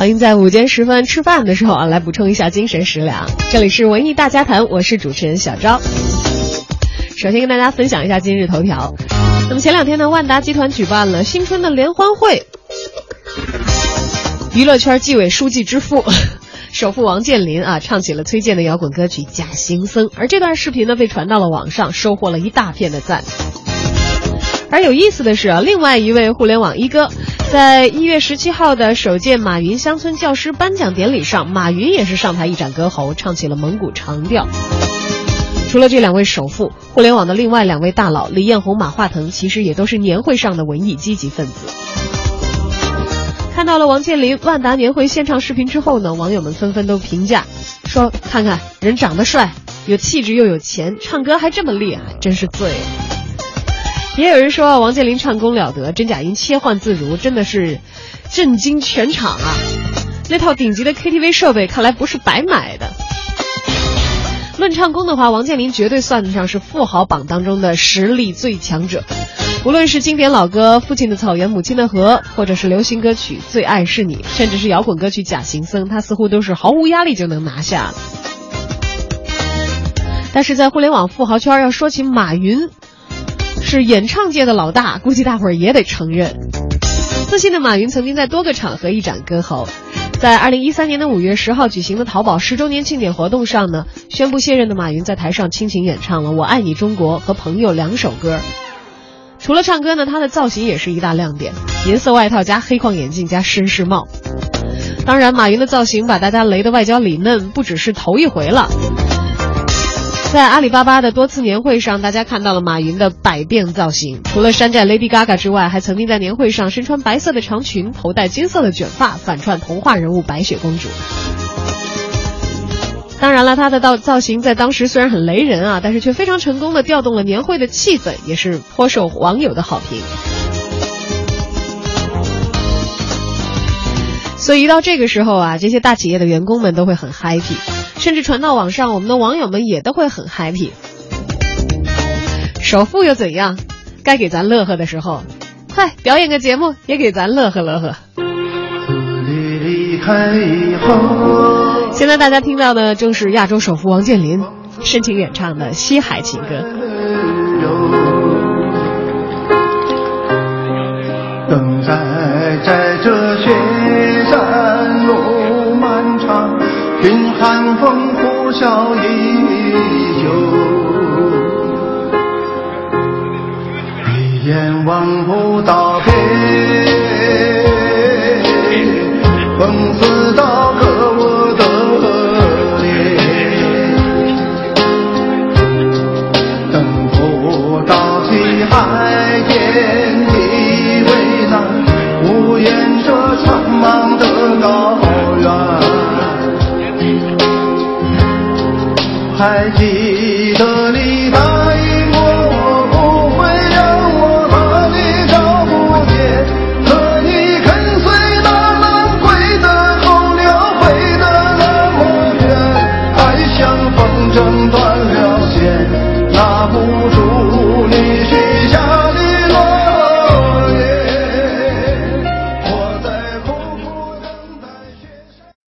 欢迎在午间时分吃饭的时候啊，来补充一下精神食粮。这里是文艺大家谈，我是主持人小昭。首先跟大家分享一下今日头条。那么前两天呢，万达集团举办了新春的联欢会，娱乐圈纪委书记之父。首富王健林啊，唱起了崔健的摇滚歌曲《假行僧》，而这段视频呢被传到了网上，收获了一大片的赞。而有意思的是啊，另外一位互联网一哥，在一月十七号的首届马云乡村教师颁奖典礼上，马云也是上台一展歌喉，唱起了蒙古长调。除了这两位首富，互联网的另外两位大佬李彦宏、马化腾，其实也都是年会上的文艺积极分子。看到了王健林万达年会现场视频之后呢，网友们纷纷都评价说：“看看人长得帅，有气质又有钱，唱歌还这么厉害，真是醉了。”也有人说王健林唱功了得，真假音切换自如，真的是震惊全场啊！那套顶级的 KTV 设备看来不是白买的。论唱功的话，王健林绝对算得上是富豪榜当中的实力最强者。无论是经典老歌《父亲的草原母亲的河》，或者是流行歌曲《最爱是你》，甚至是摇滚歌曲《假行僧》，他似乎都是毫无压力就能拿下。但是在互联网富豪圈，要说起马云，是演唱界的老大，估计大伙儿也得承认。自信的马云曾经在多个场合一展歌喉，在二零一三年的五月十号举行的淘宝十周年庆典活动上呢，宣布卸任的马云在台上倾情演唱了《我爱你中国》和《朋友》两首歌。除了唱歌呢，他的造型也是一大亮点，银色外套加黑框眼镜加绅士帽。当然，马云的造型把大家雷得外焦里嫩，不只是头一回了。在阿里巴巴的多次年会上，大家看到了马云的百变造型。除了山寨 Lady Gaga 之外，还曾经在年会上身穿白色的长裙，头戴金色的卷发，反串童话人物白雪公主。当然了，他的造造型在当时虽然很雷人啊，但是却非常成功的调动了年会的气氛，也是颇受网友的好评。所以一到这个时候啊，这些大企业的员工们都会很 happy，甚至传到网上，我们的网友们也都会很 happy。首富又怎样？该给咱乐呵的时候，快表演个节目，也给咱乐呵乐呵。离开以后。现在大家听到的正是亚洲首富王健林深情演唱的《西海情歌》。等待在这雪听寒风呼啸依还记得你吗？